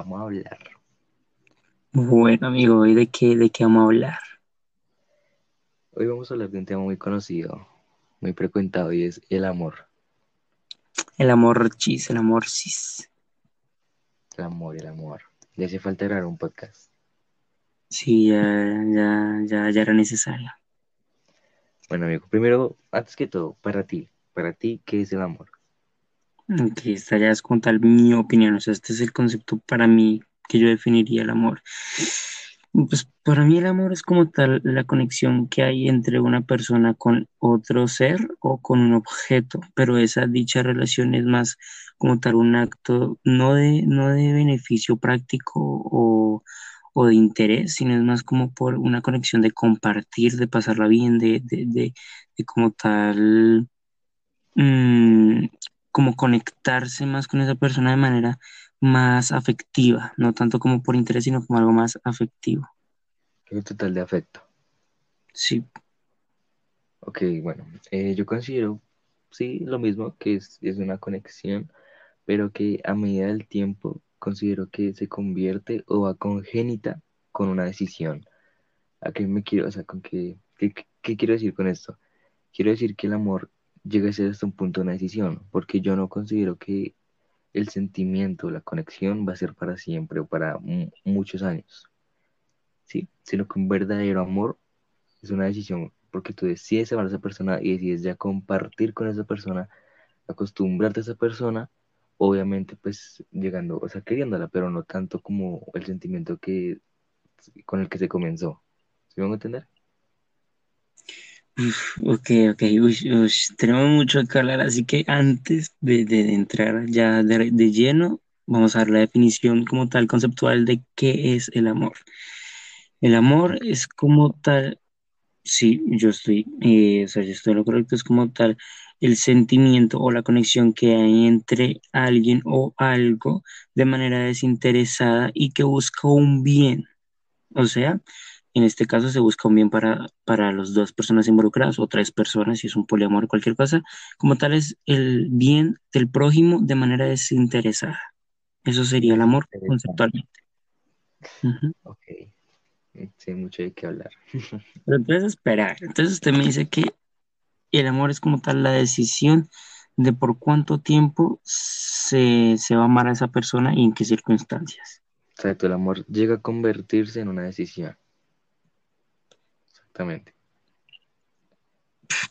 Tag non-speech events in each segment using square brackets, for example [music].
vamos a hablar. Bueno, amigo, ¿hoy de qué, de qué vamos a hablar? Hoy vamos a hablar de un tema muy conocido, muy frecuentado y es el amor. El amor chis, el amor cis. El amor, el amor. Le hace falta grabar un podcast. Sí, ya, ya, ya, ya era necesario. Bueno, amigo, primero, antes que todo, para ti, para ti, ¿qué es el amor? Ok, esta ya es como tal mi opinión, o sea, este es el concepto para mí que yo definiría el amor. Pues para mí el amor es como tal la conexión que hay entre una persona con otro ser o con un objeto, pero esa dicha relación es más como tal un acto no de, no de beneficio práctico o, o de interés, sino es más como por una conexión de compartir, de pasarla bien, de, de, de, de como tal, mm, como conectarse más con esa persona de manera más afectiva, no tanto como por interés, sino como algo más afectivo. Un total de afecto. Sí, Ok, bueno, eh, yo considero, sí, lo mismo, que es, es una conexión, pero que a medida del tiempo considero que se convierte o va congénita con una decisión. ¿A qué me quiero, o sea, con qué, qué, qué quiero decir con esto? Quiero decir que el amor llega a ser hasta un punto de una decisión, porque yo no considero que el sentimiento, la conexión va a ser para siempre o para mu- muchos años, ¿sí? Sino que un verdadero amor es una decisión porque tú decides amar a esa persona y decides ya compartir con esa persona, acostumbrarte a esa persona, obviamente pues llegando, o sea, queriéndola, pero no tanto como el sentimiento que con el que se comenzó. ¿Sí van a entender? Ok, ok, uy, uy, tenemos mucho que hablar, así que antes de, de- de entrar ya de, de lleno, vamos a dar la definición como tal conceptual de qué es el amor. El amor es como tal, sí, yo estoy, eh, o sea, yo estoy en lo correcto, es como tal el sentimiento o la conexión que hay entre alguien o algo de manera desinteresada y que busca un bien. O sea, en este caso se busca un bien para, para las dos personas involucradas o tres personas, si es un poliamor o cualquier cosa. Como tal es el bien del prójimo de manera desinteresada. Eso sería el amor conceptualmente. Ok, sí, mucho hay que hablar. [laughs] Pero entonces, espera, entonces usted me dice que el amor es como tal la decisión de por cuánto tiempo se, se va a amar a esa persona y en qué circunstancias. Exacto, el amor llega a convertirse en una decisión. Exactamente.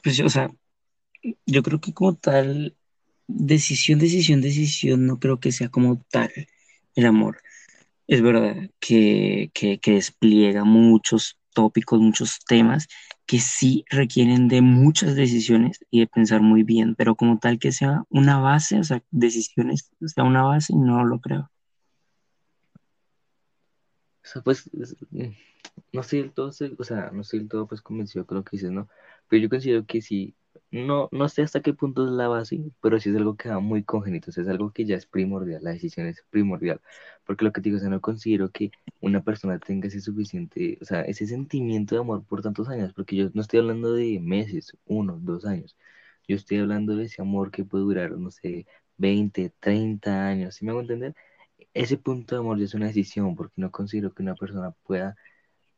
Pues, o sea, yo creo que como tal, decisión, decisión, decisión, no creo que sea como tal el amor. Es verdad que, que, que despliega muchos tópicos, muchos temas que sí requieren de muchas decisiones y de pensar muy bien, pero como tal que sea una base, o sea, decisiones, sea una base, no lo creo. O sea, pues, es- mm, no estoy del todo, o sea, no estoy del todo pues convencido con lo que dices, ¿no? Pero yo considero que sí, no, no sé hasta qué punto es la base, pero sí es algo que va muy congénito, es algo que ya es primordial, la decisión es primordial, porque lo que te digo, o sea, no considero que una persona tenga ese suficiente, o sea, ese sentimiento de amor por tantos años, porque yo no estoy hablando de meses, uno, dos años, yo estoy hablando de ese amor que puede durar, no sé, 20 30 años, ¿sí me hago entender? Ese punto de amor ya es una decisión, porque no considero que una persona pueda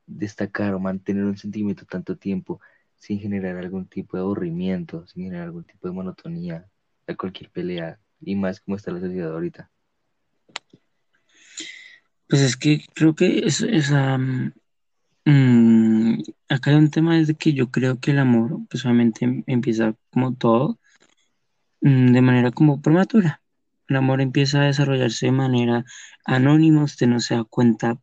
destacar o mantener un sentimiento tanto tiempo sin generar algún tipo de aburrimiento, sin generar algún tipo de monotonía a cualquier pelea, y más como está la sociedad ahorita. Pues es que creo que es, esa, mm, acá hay un tema desde que yo creo que el amor, pues obviamente em- empieza como todo, mm, de manera como prematura. El amor empieza a desarrollarse de manera anónima, usted no se da cuenta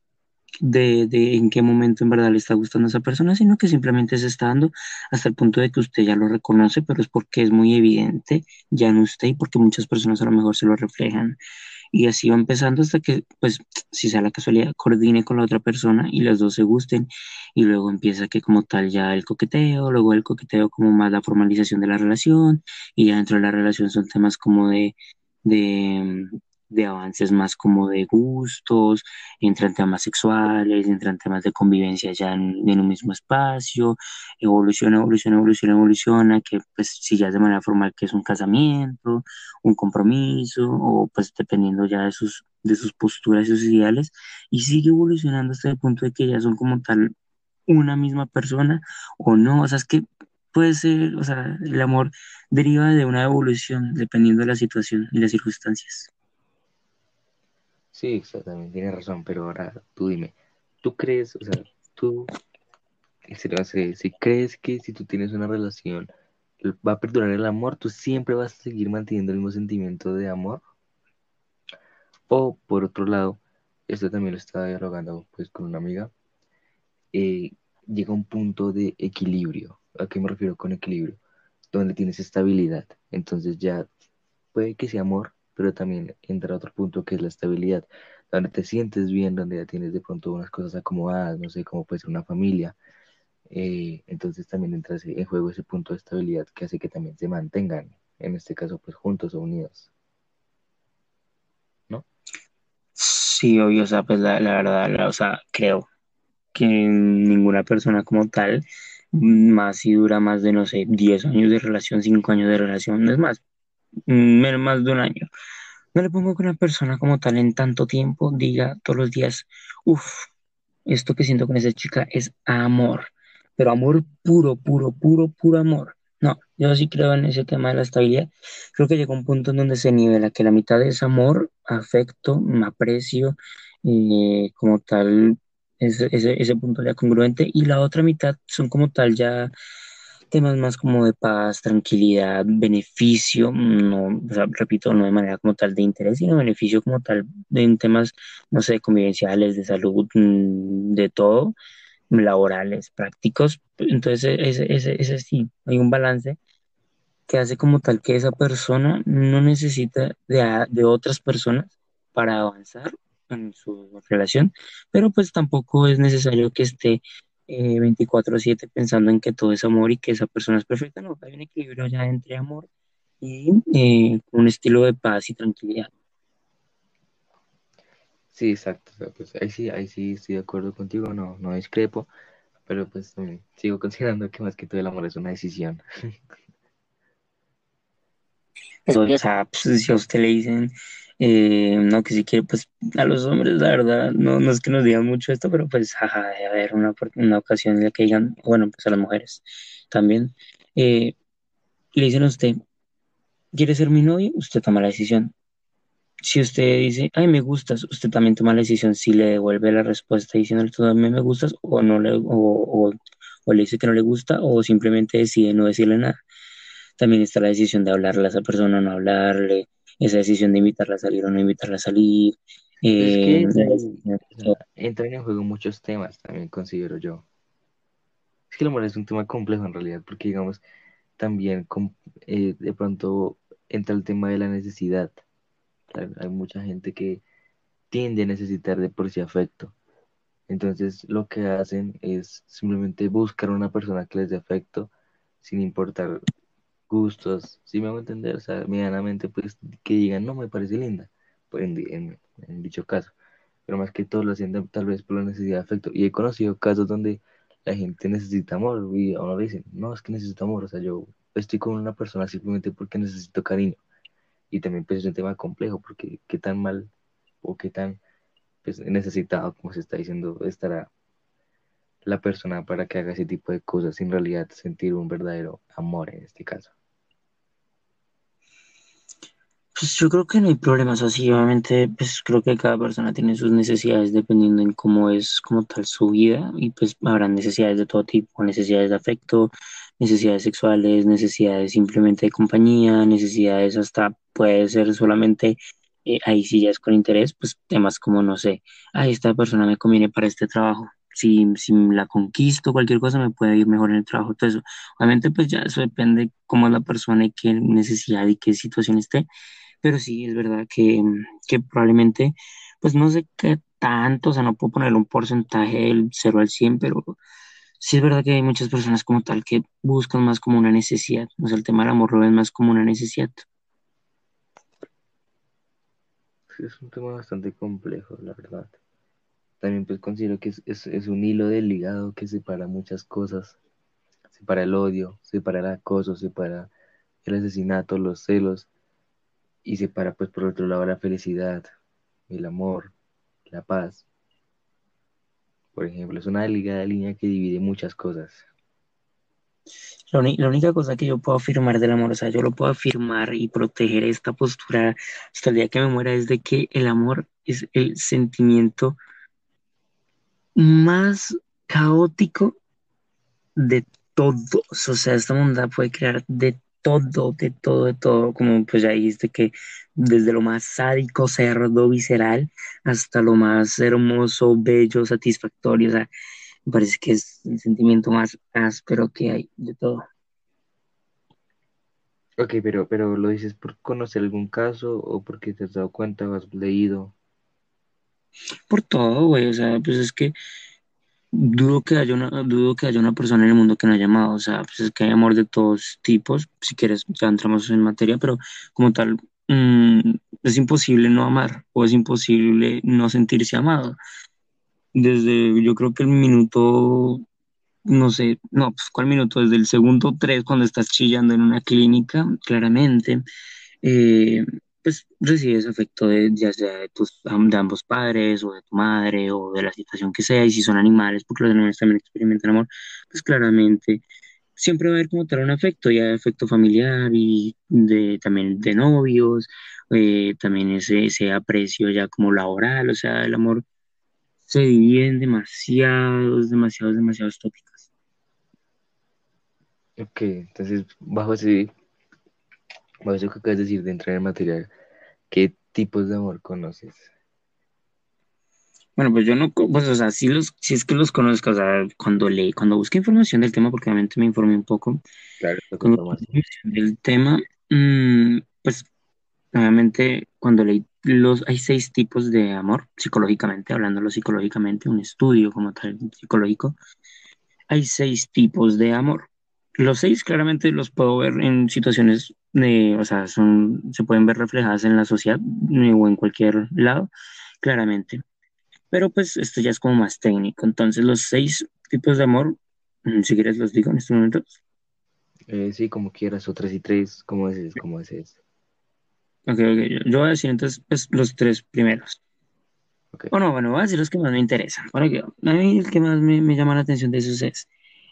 de, de en qué momento en verdad le está gustando a esa persona, sino que simplemente se está dando hasta el punto de que usted ya lo reconoce, pero es porque es muy evidente ya en usted y porque muchas personas a lo mejor se lo reflejan. Y así va empezando hasta que, pues, si sea la casualidad, coordine con la otra persona y los dos se gusten. Y luego empieza que como tal ya el coqueteo, luego el coqueteo como más la formalización de la relación. Y ya dentro de la relación son temas como de, de de avances más como de gustos, entran temas sexuales, entran temas de convivencia ya en, un mismo espacio, evoluciona, evoluciona, evoluciona, evoluciona, que pues si ya de manera formal que es un casamiento, un compromiso, o pues dependiendo ya de sus, de sus posturas y sus ideales, y sigue evolucionando hasta el punto de que ya son como tal una misma persona o no, o sea, es que puede ser, o sea, el amor deriva de una evolución dependiendo de la situación y las circunstancias. Sí, exactamente, tienes razón, pero ahora tú dime, ¿tú crees, o sea, tú, si crees que si tú tienes una relación va a perdurar el amor, tú siempre vas a seguir manteniendo el mismo sentimiento de amor? O por otro lado, esto también lo estaba dialogando pues con una amiga, eh, llega un punto de equilibrio. ¿A qué me refiero con equilibrio? Donde tienes estabilidad. Entonces ya puede que sea amor, pero también entra otro punto que es la estabilidad, donde te sientes bien, donde ya tienes de pronto unas cosas acomodadas, no sé, como puede ser una familia. Eh, entonces también entra en juego ese punto de estabilidad que hace que también se mantengan, en este caso, pues juntos o unidos. ¿No? Sí, obvio, o sea, pues la, la verdad, o sea, creo que ninguna persona como tal, más si dura más de, no sé, 10 años de relación, 5 años de relación, no es más, menos más de un año. No le pongo que una persona como tal en tanto tiempo diga todos los días, uff, esto que siento con esa chica es amor, pero amor puro, puro, puro, puro amor. No, yo sí creo en ese tema de la estabilidad. Creo que llega un punto en donde se nivela que la mitad es amor, afecto, aprecio, y como tal, ese, ese, punto ya congruente, y la otra mitad son como tal ya temas más como de paz, tranquilidad, beneficio, no, repito, no de manera como tal de interés, sino beneficio como tal en temas, no sé, convivenciales, de salud, mm, de todo, laborales, prácticos. Entonces, ese, ese, ese sí, hay un balance que hace como tal que esa persona no necesita de, de otras personas para avanzar en su relación, pero pues tampoco es necesario que esté eh, 24/7 pensando en que todo es amor y que esa persona es perfecta, no, hay un equilibrio ya entre amor y eh, un estilo de paz y tranquilidad. Sí, exacto, pues ahí sí, ahí sí estoy de acuerdo contigo, no, no discrepo, pero pues sigo [laughs] considerando que más que todo el amor es una decisión. O sea, pues, si a usted le dicen, eh, no, que si quiere, pues a los hombres, la verdad, no, no es que nos digan mucho esto, pero pues, jaja, debe haber una, una ocasión en la que digan, bueno, pues a las mujeres también, eh, le dicen a usted, ¿quiere ser mi novio? Usted toma la decisión. Si usted dice, ay, me gustas, usted también toma la decisión si le devuelve la respuesta diciéndole, tú mí me gustas, o no le, o, o, o le dice que no le gusta, o simplemente decide no decirle nada. También está la decisión de hablarle a esa persona no hablarle, esa decisión de invitarla a salir o no invitarla a salir. Eh, entran en juego muchos temas, también considero yo. Es que el amor es un tema complejo en realidad, porque digamos, también eh, de pronto entra el tema de la necesidad. Hay mucha gente que tiende a necesitar de por sí afecto. Entonces lo que hacen es simplemente buscar una persona que les dé afecto sin importar gustos, si me hago entender, o sea, medianamente, pues que digan, no, me parece linda, pues, en, dicho caso, pero más que todo lo hacen tal vez por la necesidad de afecto. Y he conocido casos donde la gente necesita amor y a uno le dicen, no, es que necesito amor, o sea, yo estoy con una persona simplemente porque necesito cariño. Y también pues es un tema complejo, porque qué tan mal o qué tan pues, necesitado, como se está diciendo, estará la persona para que haga ese tipo de cosas, sin realidad sentir un verdadero amor en este caso. Pues yo creo que no hay problemas así, obviamente, pues creo que cada persona tiene sus necesidades dependiendo en cómo es como tal su vida y pues habrá necesidades de todo tipo, necesidades de afecto, necesidades sexuales, necesidades simplemente de compañía, necesidades hasta puede ser solamente, eh, ahí sí ya es con interés, pues temas como, no sé, a esta persona me conviene para este trabajo, si, si la conquisto, cualquier cosa me puede ir mejor en el trabajo, todo eso. Obviamente pues ya eso depende cómo es la persona y qué necesidad y qué situación esté pero sí es verdad que, que probablemente, pues no sé qué tanto, o sea, no puedo ponerle un porcentaje del 0 al 100, pero sí es verdad que hay muchas personas como tal que buscan más como una necesidad, o sea, el tema del amor lo ven más como una necesidad. es un tema bastante complejo, la verdad. También pues considero que es, es, es un hilo delgado que separa muchas cosas. Separa el odio, separa el acoso, separa el asesinato, los celos. Y separa pues por otro lado la felicidad, el amor, la paz. Por ejemplo, es una delgada línea que divide muchas cosas. La, la única cosa que yo puedo afirmar del amor, o sea, yo lo puedo afirmar y proteger esta postura hasta el día que me muera, es de que el amor es el sentimiento más caótico de todos. O sea, esta bondad puede crear de todo, de todo, de todo. Como pues ya dijiste que desde lo más sádico, cerdo, visceral, hasta lo más hermoso, bello, satisfactorio. O sea, me parece que es el sentimiento más áspero que hay de todo. Ok, pero, pero ¿lo dices por conocer algún caso o porque te has dado cuenta o has leído? Por todo, güey. O sea, pues es que dudo que haya una, dudo que haya una persona en el mundo que no haya amado. O sea, pues es que hay amor de todos tipos. Si quieres, ya entramos en materia, pero como tal, mm, es imposible no amar o es imposible no sentirse amado. Desde, yo creo que el minuto, no sé, no, pues ¿cuál minuto? Desde el segundo tres, cuando estás chillando en una clínica, claramente, eh, pues recibes afecto de, ya sea de, tus, de ambos padres o de tu madre o de la situación que sea, y si son animales, porque los animales también experimentan amor, pues claramente siempre va a haber como tal un afecto, ya afecto familiar y de, también de novios, eh, también ese, ese aprecio ya como laboral, o sea, el amor se divide en demasiados, demasiados, demasiados tópicos. Ok, entonces bajo ese, bajo eso que acabas de decir de entrar en materia, ¿qué tipos de amor conoces? Bueno, pues yo no, pues, o sea, sí los, sí es que los conozco, o sea, cuando leí, cuando busqué información del tema, porque obviamente me informé un poco, Claro, cuando del tema, mm, pues obviamente cuando leí los, hay seis tipos de amor, psicológicamente, hablándolo psicológicamente, un estudio como tal psicológico, hay seis tipos de amor. Los seis claramente los puedo ver en situaciones o sea, son, se pueden ver reflejadas en la sociedad eh, o en cualquier lado, claramente. Pero pues esto ya es como más técnico. Entonces, los seis tipos de amor, mm, si quieres los digo en este momento. Eh, sí, como quieras, o tres y tres, como dices, como dices. Ok, ok, yo, yo voy a decir entonces pues, los tres primeros. Ok, O no, bueno, voy a decir los que más me interesan. Para que, a mí el que más me, me llama la atención de esos es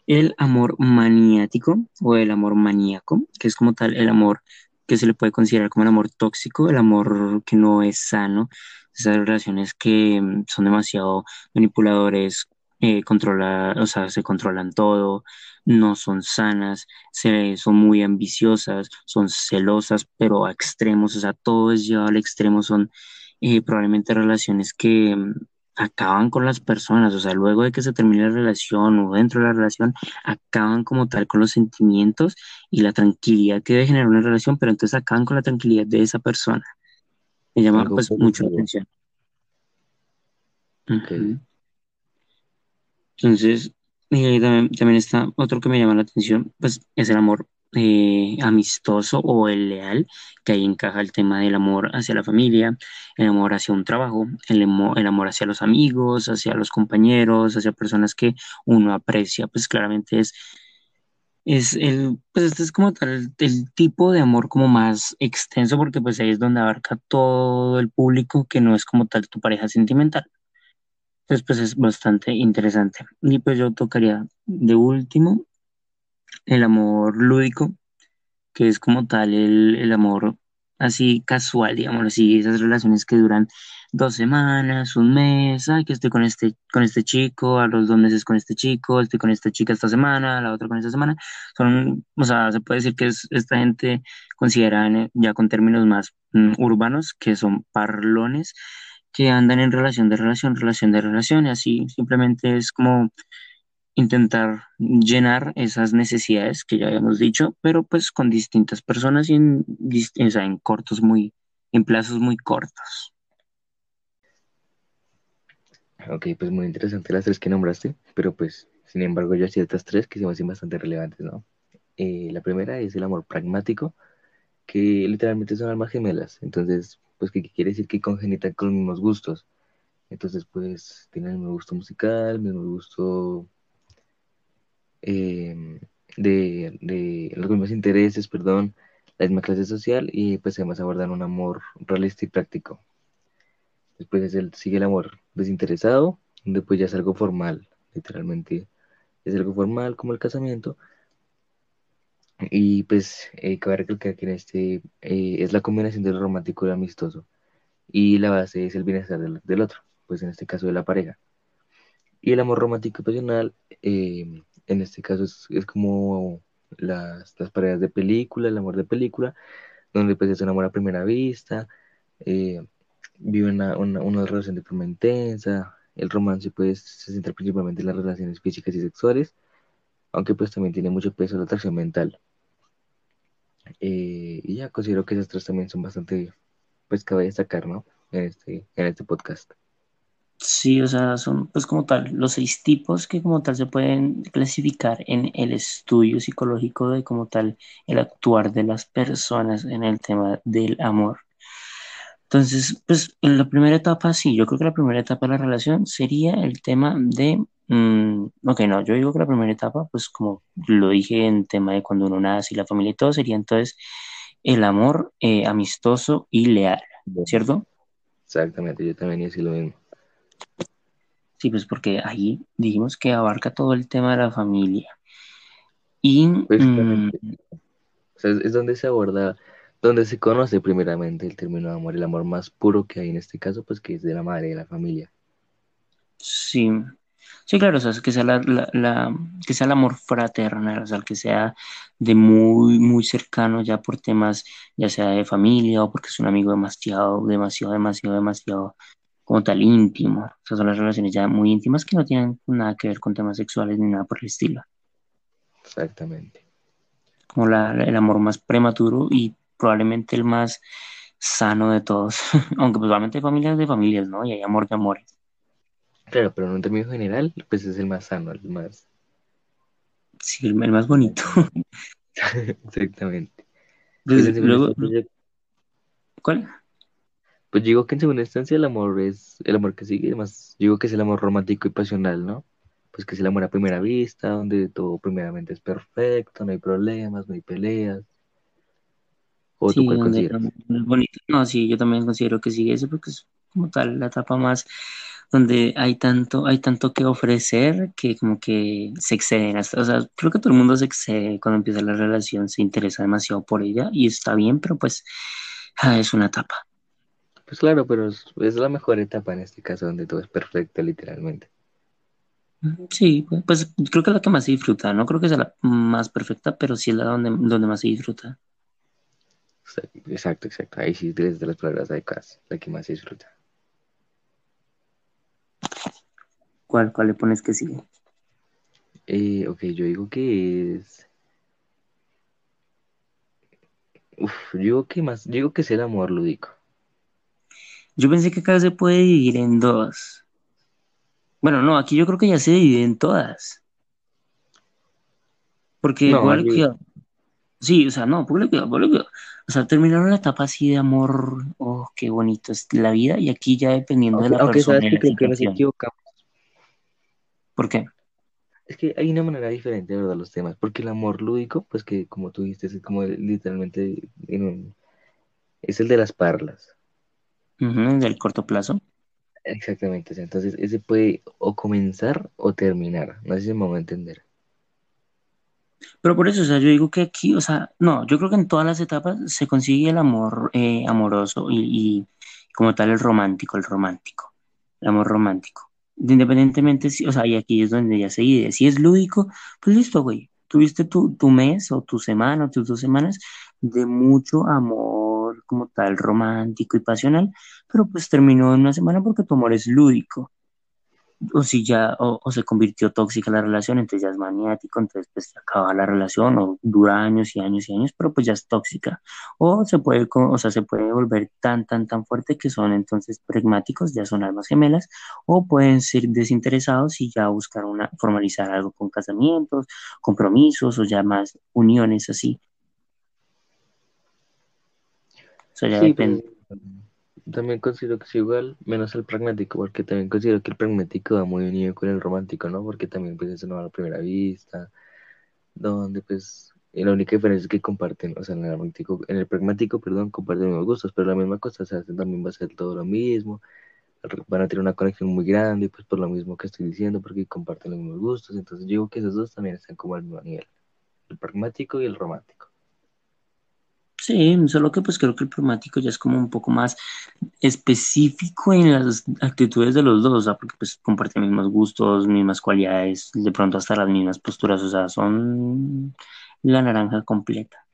el amor maniático o el amor maníaco, que es como tal el amor que se le puede considerar como el amor tóxico, el amor que no es sano, esas relaciones que mm, son demasiado manipuladores, eh, controla, o sea, se controlan todo, no son sanas, se, son muy ambiciosas, son celosas, pero a extremos, o sea, todo es llevado al extremo, son eh, probablemente relaciones que mm, acaban con las personas, o sea, luego de que se termine la relación o dentro de la relación, acaban como tal con los sentimientos y la tranquilidad que debe generar una relación, pero entonces acaban con la tranquilidad de esa persona. Me llama algo pues mucho la atención. Ok, Ujú. Entonces, eh, también, también está otro que me llama la atención, pues es el amor eh, amistoso o el leal, que ahí encaja el tema del amor hacia la familia, el amor hacia un trabajo, el, emo- el amor hacia los amigos, hacia los compañeros, hacia personas que uno aprecia, pues claramente es, es el, pues este es como tal el, tipo de amor como más extenso, porque pues ahí es donde abarca todo el público que no es como tal tu pareja sentimental. Entonces, pues es bastante interesante. Y pues yo tocaría de último el amor lúdico, que es como tal el, el amor así casual, digamos así, esas relaciones que duran dos semanas, un mes, ay, que estoy con este, con este chico, a los dos meses con este chico, estoy con esta chica esta semana, la otra con esta semana. Son, o sea, se puede decir que es, esta gente considera en- ya con términos más mm, urbanos, que son parlones, que andan en relación de relación, relación de relación, y así simplemente es como intentar llenar esas necesidades que ya habíamos dicho, pero pues con distintas personas y en, cortos muy, en plazos muy cortos. ok, pues muy interesante las tres que nombraste, pero pues, sin embargo, yo hacía estas tres que se me hacen bastante relevantes, ¿no? Eh, la primera es el amor pragmático, que literalmente son almas gemelas, entonces pues que quiere decir que congenitan con los mismos gustos. Entonces, pues tienen el mismo gusto musical, el mismo gusto eh, de, de, los mismos intereses, perdón, la misma clase social y pues además abordan un amor realista y práctico. Después es sigue el amor desinteresado, donde pues ya es algo formal, literalmente es algo formal como el casamiento. Y pues eh, cabe recalcar que en este eh, es la combinación de lo romántico y lo amistoso. Y la base es el bienestar del, del otro, pues en este caso de la pareja. Y el amor romántico y pasional, eh, en este caso es, es como las, las, parejas de película, el amor de película, donde pues es un amor a primera vista, eh, vive una, una, una, relación de forma intensa, el romance pues se centra principalmente en las relaciones físicas y sexuales, aunque pues también tiene mucho peso la atracción mental. Eh, y ya considero que esas tres también son bastante, pues cabe destacar, ¿no? En este, en este podcast. Sí, o sea, son pues como tal los seis tipos que como tal se pueden clasificar en el estudio psicológico de como tal el actuar de las personas en el tema del amor. Entonces, pues en la primera etapa, sí, yo creo que la primera etapa de la relación sería el tema de, mmm, ok, no, yo digo que la primera etapa, pues como lo dije en tema de cuando uno nace y la familia y todo, sería entonces el amor eh, amistoso y leal, ¿cierto? Exactamente, yo también hice lo mismo. Sí, pues porque ahí dijimos que abarca todo el tema de la familia. Y pues, mmm, o sea, es donde se aborda, donde se conoce primeramente el término de amor, el amor más puro que hay en este caso, pues que es de la madre, de la familia. Sí, sí, claro, o sea, que sea, la, la, la, que sea el amor fraternal, o sea, que sea de muy, muy cercano ya por temas, ya sea de familia o porque es un amigo demasiado, demasiado, demasiado, demasiado como tal íntimo. O sea, son las relaciones ya muy íntimas que no tienen nada que ver con temas sexuales ni nada por el estilo. Exactamente. Como la, el amor más prematuro y probablemente el más sano de todos. [laughs] Aunque pues obviamente hay familias de familias, ¿no? Y hay amor de amores. Claro, pero en un término general, pues es el más sano, el más... Sí, el, el más bonito. [laughs] Exactamente. Pues, luego... ¿Cuál? Pues digo que en segunda instancia el amor es el amor que sigue, además digo que es el amor romántico y pasional, ¿no? Pues que es el amor a primera vista, donde todo primeramente es perfecto, no hay problemas, no hay peleas. ¿O sí, tú cuál consideras? Es bonito. No, sí, yo también considero que sigue ese porque es como tal la etapa más donde hay tanto, hay tanto que ofrecer que como que se exceden hasta, o sea, creo que todo el mundo se excede cuando empieza la relación, se interesa demasiado por ella y está bien, pero pues ah, es una etapa. Pues claro, pero es, es, la mejor etapa en este caso donde todo es perfecto, literalmente. Sí, pues creo que es la que más se disfruta, no creo que sea la más perfecta, pero sí es la donde, donde más se disfruta. Exacto, exacto. Ahí sí desde las palabras adecuadas, la que más se disfruta. ¿Cuál, cuál le pones que sigue? Eh, ok, yo digo que es. Uf, yo digo que más, yo digo que es el amor lúdico. Yo pensé que acá se puede dividir en dos. Bueno, no, aquí yo creo que ya se divide en todas. Porque No, igual que... Sí, o sea, no, ponle cuidado, ponle cuidado. O sea, terminaron la etapa así de amor, oh, qué bonito es la vida, y aquí ya dependiendo de la aunque persona sabes que creo que nos equivocamos. ¿Por qué? Es que hay una manera diferente de abordar los temas, porque el amor lúdico, pues que como tú dijiste, es como literalmente en un- es el de las parlas. Del corto plazo. Exactamente, o sea, entonces ese puede o comenzar o terminar, no sé si me voy a entender. Pero por eso, o sea, yo digo que aquí, o sea, no, yo creo que en todas las etapas se consigue el amor eh, amoroso y, y como tal el romántico, el romántico, el amor romántico. Independientemente, si, o sea, y aquí es donde ya se divide. Si es lúdico, pues listo, güey. Tuviste tu, tu mes o tu semana o tus dos semanas de mucho amor como tal romántico y pasional, pero pues terminó en una semana porque tu amor es lúdico o si ya, o, se convirtió tóxica la relación, entonces ya es maniático, entonces pues se acaba la relación, o dura años y años y años, pero pues ya es tóxica. O se puede, o sea, se puede volver tan, tan, tan fuerte que son entonces pragmáticos, ya son almas gemelas, o pueden ser desinteresados y ya buscar una, formalizar algo con casamientos, compromisos, o ya más uniones así. Ya Sí, depende. también considero que es igual, menos el pragmático, porque también considero que el pragmático va muy unido con el romántico, ¿no? Porque también pues eso no va a la primera vista, donde pues y la única diferencia es que comparten, o sea, en el pragmático, en el pragmático, perdón, comparten los gustos, pero la misma cosa, o sea, también va a ser todo lo mismo, van a tener una conexión muy grande, pues por lo mismo que estoy diciendo, porque comparten los mismos gustos, entonces yo digo que esos dos también están como al mismo nivel, el pragmático y el romántico. Sí, solo que pues creo que el pragmático ya es como un poco más específico en las actitudes de los dos, o sea, porque pues comparten mismos gustos, mismas cualidades, de pronto hasta las mismas posturas, o sea, son la naranja completa.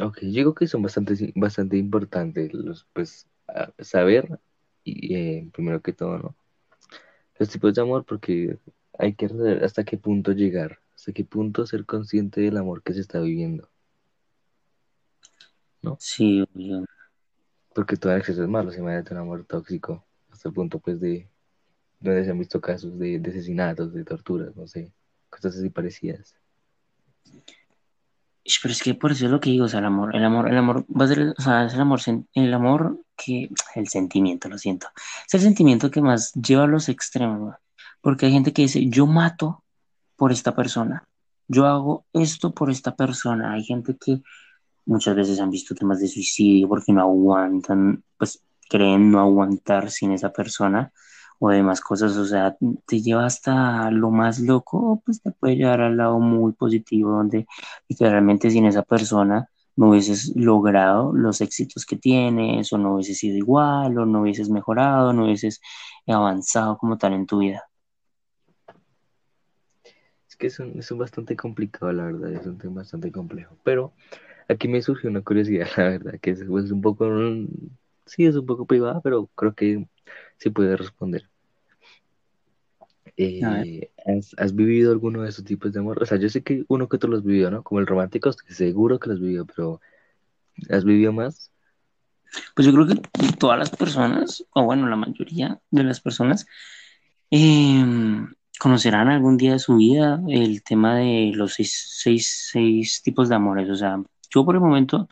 Ok, yo digo que son bastante, bastante importantes los, pues, saber, y eh, primero que todo, ¿no? Los tipos de amor, porque hay que saber hasta qué punto llegar, hasta qué punto ser consciente del amor que se está viviendo. ¿No? Sí, Porque todo exceso es malo, se me un amor tóxico, hasta el punto, pues, de donde se han visto casos de, de asesinatos, de torturas, no sé, cosas así parecidas. Pero es que por eso es lo que digo, o sea, el amor, el amor, el amor va a ser, o sea, es el amor, el amor que, el sentimiento, lo siento, es el sentimiento que más lleva a los extremos, porque hay gente que dice, yo mato por esta persona, yo hago esto por esta persona, hay gente que muchas veces han visto temas de suicidio porque no aguantan, pues creen no aguantar sin esa persona, o demás cosas, o sea, te lleva hasta lo más loco, pues te puede llevar al lado muy positivo, donde literalmente sin esa persona no hubieses logrado los éxitos que tienes, o no hubieses sido igual, o no hubieses mejorado, no hubieses avanzado como tal en tu vida. Que es, un, es bastante complicado, la verdad, es un tema bastante complejo, pero aquí me surgió una curiosidad, [laughs] la verdad, que es, pues, un poco, sí, es un poco privada, pero creo que sí puede responder. Eh, ¿has, vivido alguno de esos tipos de amor? O sea, yo sé que uno que tú los vivió, ¿no? Como el romántico, seguro que los vivió, pero ¿has vivido más? Pues yo creo que todas las personas, o bueno, la mayoría de las personas, em, conocerán algún día de su vida el tema de los seis, seis tipos de amores. O sea, yo por el momento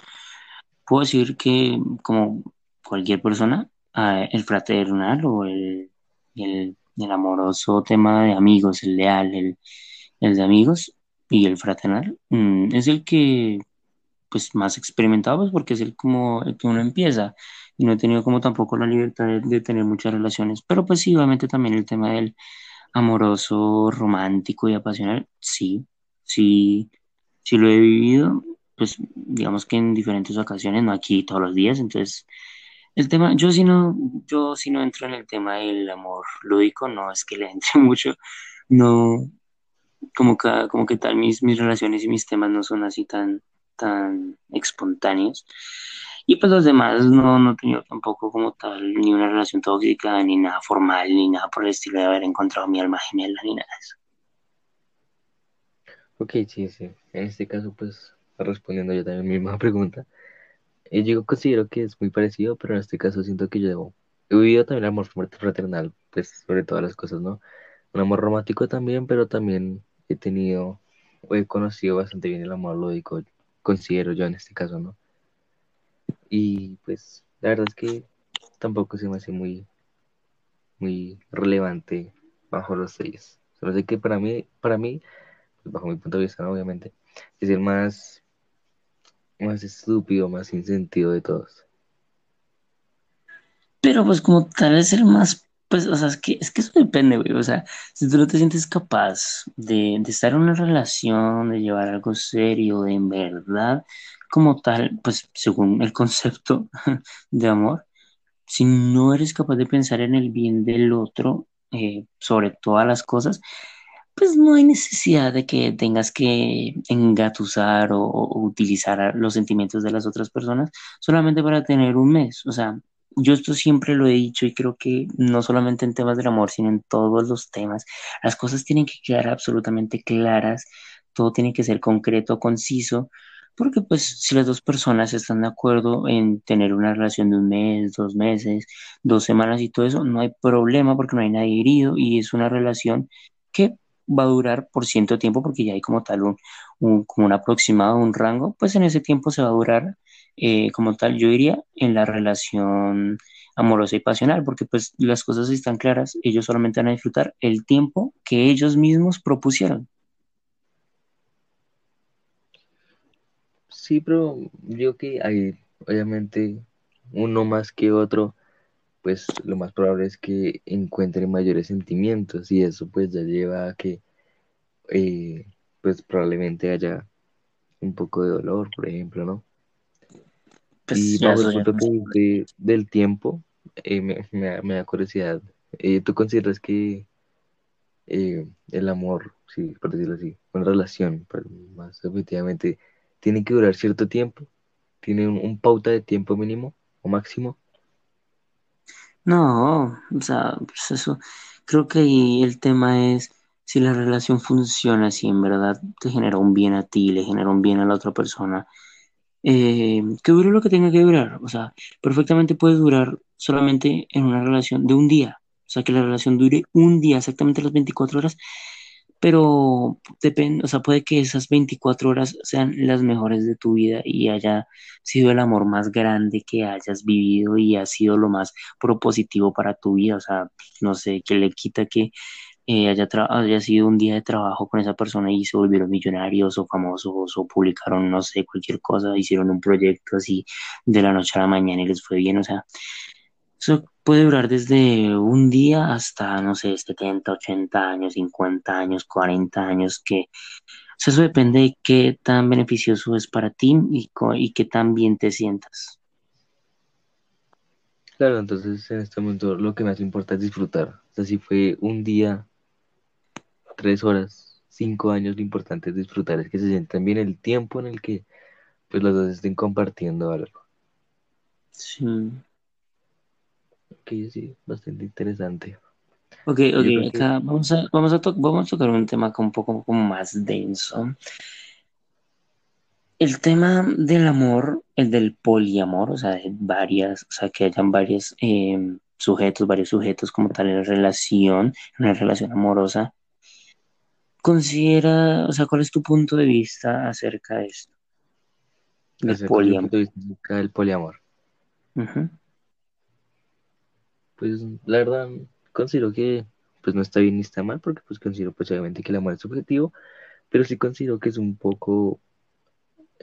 puedo decir que como cualquier persona, el fraternal o el, el, amoroso tema de amigos, el leal, el, el de amigos y el fraternal, mm, es el que pues más experimentado pues, porque es el como el que uno empieza y no he tenido como tampoco la libertad de, tener muchas relaciones, pero pues sí, obviamente también el tema del amoroso, romántico y apasional, sí, sí, sí lo he vivido, pues digamos que en diferentes ocasiones, no aquí todos los días, entonces el tema, yo si no, yo si no entro en el tema del amor lúdico, no es que le entre [laughs] mucho, no, como que, como tal mis, mis relaciones y mis temas no son así tan, tan espontáneos. Y pues los demás no, no he tenido tampoco como tal ni una relación tóxica, ni nada formal, ni nada por el estilo de haber encontrado mi alma gemela, ni nada de eso. Ok, sí, sí. En este caso, pues, respondiendo yo también mi misma [laughs] pregunta, y yo considero que es muy parecido, pero en este caso siento que yo. He vivido también el amor fraternal, pues sobre todas las cosas, ¿no? Un amor romántico también, pero también he tenido, o he conocido bastante bien el amor lúdico, considero yo en este caso, ¿no? Y pues la verdad es que tampoco se me hace muy, muy relevante bajo los seis. Solo sé que para mí, para mí, pues, bajo mi punto de vista, obviamente, es el más más estúpido, más sin sentido de todos. Pero pues como tal es el más, pues, o sea, es que, es que eso depende, güey. O sea, si tú no te sientes capaz de, de estar en una relación, de llevar algo serio, de en verdad, como tal, pues según el concepto [laughs] de amor, si no eres capaz de pensar en el bien del otro, eh, sobre todas las cosas, pues no hay necesidad de que tengas que engatusar o, utilizar los sentimientos de las otras personas solamente para tener un mes. O sea, yo esto siempre lo he dicho y creo que no solamente en temas del amor, sino en todos los temas, las cosas tienen que quedar absolutamente claras, todo tiene que ser concreto, conciso, porque pues si las dos personas están de acuerdo en tener una relación de un mes, dos meses, dos semanas y todo eso, no hay problema porque no hay nadie herido y es una relación que va a durar por cierto tiempo, porque ya hay como tal un, como un aproximado, un rango, pues en ese tiempo se va a durar eh, como tal, yo diría en la relación amorosa y pasional, porque pues las cosas están claras, ellos solamente van a disfrutar el tiempo que ellos mismos propusieron. Sí, pero yo que hay, obviamente, uno más que otro, pues lo más probable es que encuentren mayores sentimientos y eso pues ya lleva a que eh, pues probablemente haya un poco de dolor, por ejemplo, ¿no? Pues y bajo el punto del tiempo, eh, me, me da, me da curiosidad. Eh, ¿tú consideras que eh, el amor, sí, por decirlo así, una relación, pero más efectivamente, tiene que durar cierto tiempo? ¿Tiene un, un pauta de tiempo mínimo o máximo? No, o sea, pues eso, creo que ahí el tema es si la relación funciona, si en verdad te genera un bien a ti, le genera un bien a la otra persona, eh, que dure lo que tenga que durar. O sea, perfectamente puede durar solamente en una relación de un día. O sea, que la relación dure un día, exactamente las 24 horas, pero depende, o sea, puede que esas 24 horas sean las mejores de tu vida y haya sido el amor más grande que hayas vivido y ha sido lo más propositivo para tu vida. O sea, no sé, que le quita que eh, haya, haya sido un día de trabajo con esa persona y se volvieron millonarios o famosos o publicaron, no sé, cualquier cosa, hicieron un proyecto así de la noche a la mañana y les fue bien, o sea, eso puede durar desde un día hasta, no sé, 70 80 años, 50 años, 40 años, que o sea, eso depende de qué tan beneficioso es para ti y, y qué tan bien te sientas. Claro, entonces en este momento lo que más importa es disfrutar. O sea, si fue un día, tres horas, cinco años, lo importante es disfrutar, es que se sientan bien el tiempo en el que pues los dos estén compartiendo algo. Sí. Ok, sí, bastante interesante. Ok, ok, que acá vamos a, vamos a, vamos a tocar un tema un poco como más denso. El tema del amor, el del poliamor, o sea, de varias, o sea, que hayan varios eh, sujetos, varios sujetos como tal en la relación, en una relación amorosa. Considera, o sea, ¿cuál es tu punto de vista acerca de esto, mi poliamor? punto de vista acerca del poliamor, Ujú, pues la verdad considero que pues no está bien ni está mal, porque pues considero pues obviamente que el amor es subjetivo, pero sí considero que es un poco,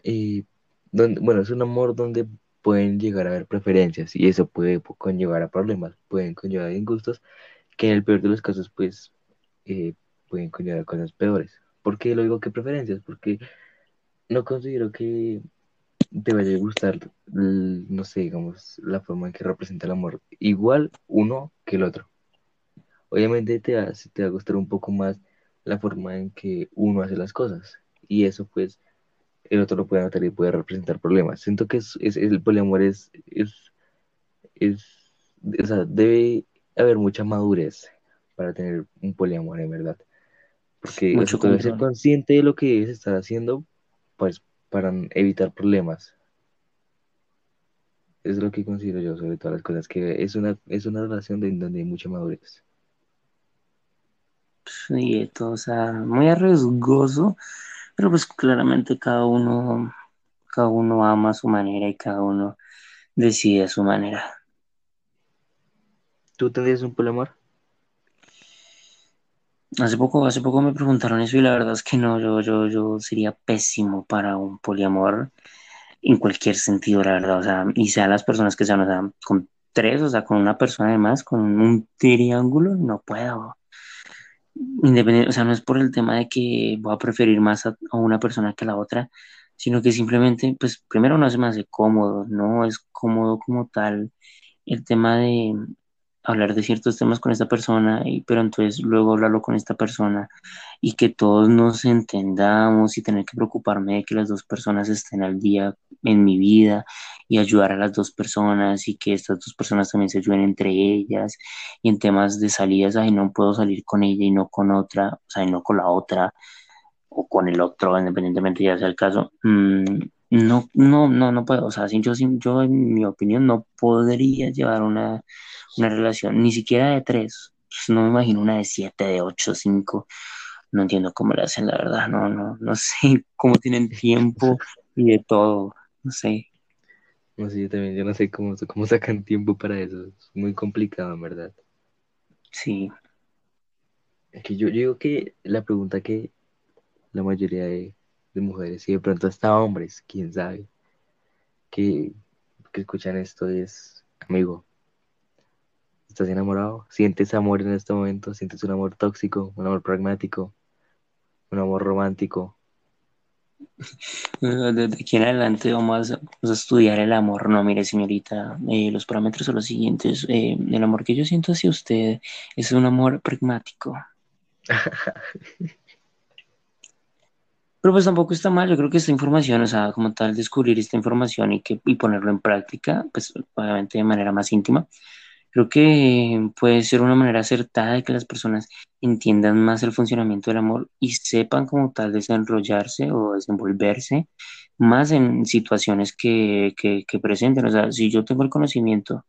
eh, donde, bueno, es un amor donde pueden llegar a haber preferencias y eso puede conllevar a problemas, pueden conllevar a disgustos que en el peor de los casos, pues, eh, pueden conllevar cosas peores. ¿Por qué lo digo que preferencias? Porque no considero que te vaya a gustar, no sé, digamos, la forma en que representa el amor igual uno que el otro. Obviamente te va, te va a gustar un poco más la forma en que uno hace las cosas y eso, pues, el otro lo puede notar y puede representar problemas. Siento que es, es- el poliamor es, es, es, o sea, debe haber mucha madurez para tener un poliamor, en verdad. Porque, o sea, Mucho tú debes ser consciente de lo que debes estar haciendo, pues, para evitar problemas. Es lo que considero yo sobre todas las cosas, que es una, es una relación de, donde hay mucha madurez. Sí, todo, o sea, muy arriesgoso, pero pues claramente cada uno, cada uno ama a su manera y cada uno decide a su manera. ¿Tú tendrías un poliamor? Hace poco, hace poco me preguntaron eso y la verdad es que no, yo, yo, yo sería pésimo para un poliamor en cualquier sentido, la verdad, o sea, y sean las personas que sean, o sea, con tres, o sea, con una persona además, con un triángulo, no puedo. Independiente, o sea, no es por el tema de que voy a preferir más a una persona que a la otra, sino que simplemente, pues, primero no se me hace cómodo, no es cómodo como tal el tema de hablar de ciertos temas con esta persona, y, pero entonces luego hablarlo con esta persona y que todos nos entendamos y tener que preocuparme de que las dos personas estén al día en mi vida y ayudar a las dos personas y que estas dos personas también se ayuden entre ellas. Y en temas de salidas, ay, no puedo salir con ella y no con otra, o sea, y no con la otra o con el otro, independientemente ya sea el caso, mm, no, no, no, no puedo, o sea, yo, yo en mi opinión no podría llevar una, una relación, ni siquiera de tres, pues, no me imagino una de siete, de ocho, cinco, no entiendo cómo le hacen, la verdad, no, no, no [laughs] sé cómo tienen tiempo y de todo, no sé. No sé, yo también, yo no sé cómo, cómo sacan tiempo para eso. Es muy complicado, en verdad. Sí, Es que yo, yo digo que la pregunta que la mayoría de, de mujeres y de pronto hasta hombres, quién sabe, que, que escuchan esto es, amigo, ¿estás enamorado? ¿Sientes amor en este momento? ¿Sientes un amor tóxico, un amor pragmático, un amor romántico? [laughs] Desde aquí en adelante vamos a, vamos a estudiar el amor. No, mire, señorita, eh, los parámetros son los siguientes. Eh, el amor que yo siento hacia usted es un amor pragmático. [laughs] Pero pues tampoco está mal, yo creo que esta información, o sea, como tal, descubrir esta información y, que, y ponerlo en práctica, pues obviamente de manera más íntima, creo que puede ser una manera acertada de que las personas entiendan más el funcionamiento del amor y sepan como tal desenrollarse o desenvolverse más en situaciones que, que, que presenten. O sea, si yo tengo el conocimiento,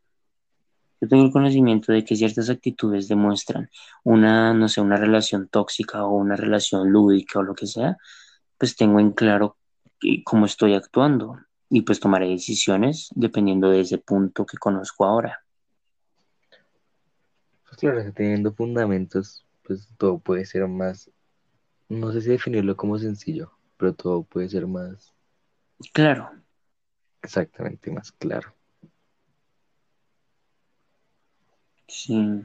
yo tengo el conocimiento de que ciertas actitudes demuestran una, no sé, una relación tóxica o una relación lúdica o lo que sea, pues tengo en claro cómo estoy actuando y pues tomaré decisiones dependiendo de ese punto que conozco ahora. Pues claro, teniendo fundamentos, pues todo puede ser más, no sé si definirlo como sencillo, pero todo puede ser más Claro, exactamente más claro. Sí.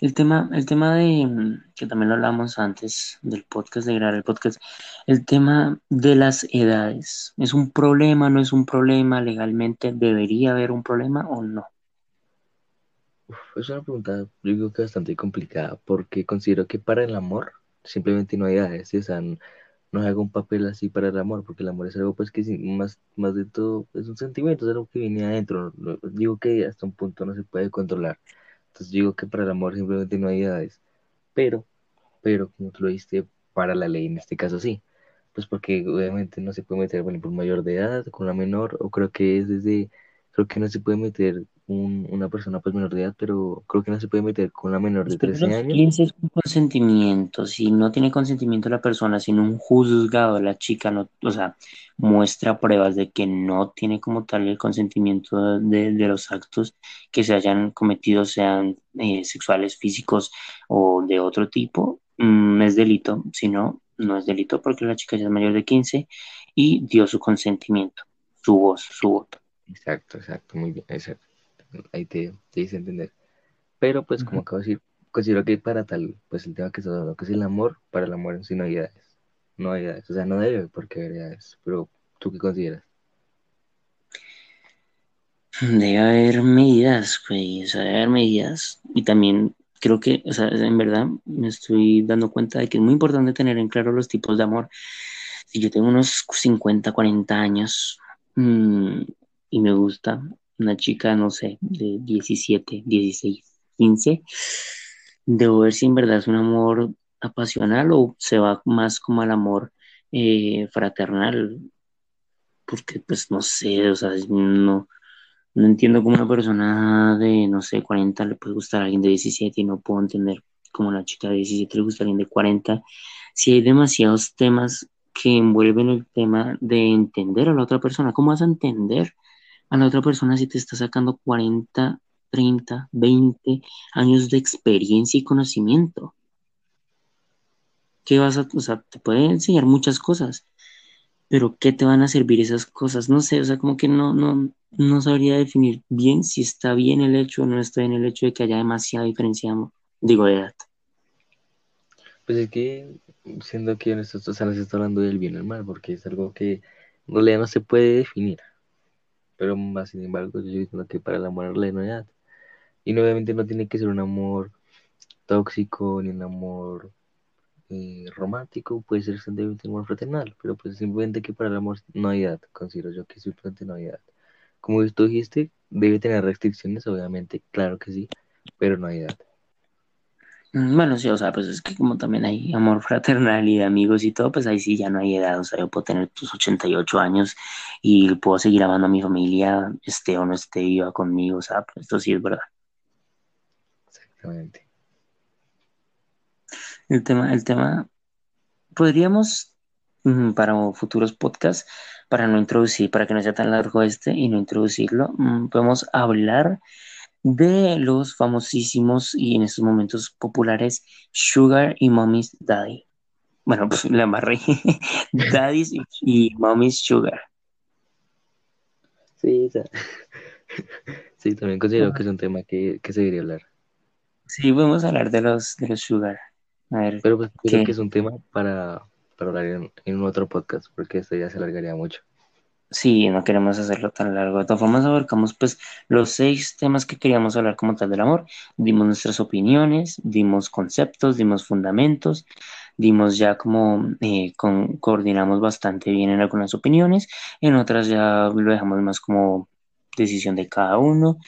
El tema, el tema de, mm, que también lo hablamos antes del podcast, de grabar el podcast, el tema de las edades. ¿Es un problema, no es un problema? ¿Legalmente debería haber un problema o no? Uf, es una pregunta, yo digo que bastante complicada, porque considero que para el amor simplemente no hay edades, ¿sí? O no, hago un papel así para el amor, porque el amor es algo pues que más, más de todo es un sentimiento, es algo que viene adentro. no- Digo que hasta un punto no se puede controlar. Entonces digo que para el amor simplemente no hay edades. Pero, pero como tú lo dijiste, para la ley en este caso sí. Pues porque obviamente no se puede meter, bueno, por mayor de edad con una menor, o creo que es desde, creo que no se puede meter un- una persona pues menor de edad, pero creo que no se puede meter con una menor de de 13 los años. 15 es con consentimiento. Si no tiene consentimiento la persona, si en un juzgado la chica no, o sea, muestra pruebas de que no tiene como tal el consentimiento de, de los actos que se hayan cometido, sean eh, sexuales, físicos o de otro tipo, mm, es delito. Si no, no es delito porque la chica ya es mayor de 15 y dio su consentimiento, su voz, su voto. Exacto, exacto, muy bien, exacto. Ahí te, te hice entender. Pero pues como acabo de decir, considero que para tal, pues el tema que estamos hablando, que es el amor, para el amor en sí no hay edades. No hay edades, o sea, no debe porque haber edades, pero ¿tú qué consideras? Debe haber medidas, pues, debe haber medidas. Y también creo que, o sea, en verdad me estoy dando cuenta de que es muy importante tener en claro los tipos de amor. Si yo tengo unos 50 40 años mm, y me gusta una chica, no sé, de 17 16 15 debo ver si en verdad es un amor apasional o se va más como al amor eh, fraternal, porque pues no sé, o sea, no. No entiendo cómo una persona de, no sé, 40 le puede gustar a alguien de 17 y no puedo entender cómo una chica de 17 le gusta a alguien de 40. Si hay demasiados temas que envuelven el tema de entender a la otra persona, ¿cómo vas a entender a la otra persona si te está sacando 40, 30, 20 años de experiencia y conocimiento? ¿Qué vas a, o sea, te puede enseñar muchas cosas, pero ¿qué te van a servir esas cosas? No sé, o sea, como que no, no, no sabría definir bien si está bien el hecho o no está bien el hecho de que haya demasiada diferencia, digo, de edad. Pues es que, siendo que esto, o sea, no se está hablando del bien o el mal, porque es algo que en realidad no se puede definir, pero más sin embargo, yo digo que para el amor realidad no edad. Y obviamente no tiene que ser un amor tóxico ni un amor eh, romántico, puede ser simplemente un amor fraternal, pero pues simplemente que para el amor no hay edad, considero yo que simplemente no hay edad. Como tú dijiste, debe tener restricciones, obviamente, claro que sí, pero no hay edad. Mm, Bueno, sí, o sea, pues es que como también hay amor [laughs] fraternal y de amigos y todo, pues ahí sí ya no hay edad, o sea, yo puedo tener tus 88 años y puedo seguir amando a mi familia, esté o no esté viva conmigo, o sea, pues esto sí es verdad. Exactamente. El tema, el tema, podríamos, mm, para futuros podcasts, para no introducir, para que no sea tan largo este y no introducirlo, mm, podemos hablar de los famosísimos y en estos momentos populares Sugar y Mommy's Daddy. Bueno, pues la embarré. [laughs] Daddy's y, Mommy's Sugar. Sí, sí, también considero que es un tema que, que se debería hablar. Sí, podemos hablar de los, de los Sugar. A ver, Pero pues creo que es un tema para, para hablar en, en otro podcast, porque esto ya se alargaría mucho. Sí, no queremos hacerlo tan largo. De todas formas, abarcamos pues los seis temas que queríamos hablar como tal del amor. Dimos nuestras opiniones, dimos conceptos, dimos fundamentos, dimos ya como eh, coordinamos bastante bien en algunas opiniones, en otras ya lo dejamos más como decisión de cada uno.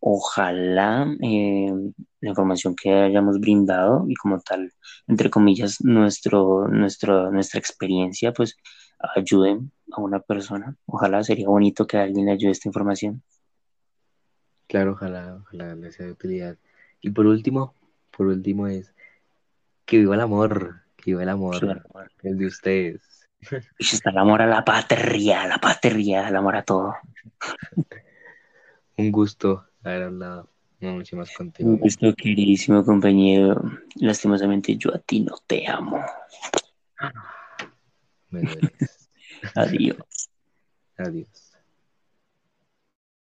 Ojalá eh, la información que hayamos brindado y como tal, entre comillas, nuestro, nuestro, nuestra experiencia, pues ayude a una persona. Ojalá sería bonito que alguien le ayude esta información. Claro, ojalá, ojalá le sea de utilidad. Y por último, por último es que viva el amor, que viva el amor, el de ustedes. [laughs] Y está el amor a la patria, la patria, el amor a todo. Un gusto haber hablado una noche más Un contigo. gusto, queridísimo compañero. Lastimosamente yo a ti no te amo. Me dueles. Adiós. Adiós.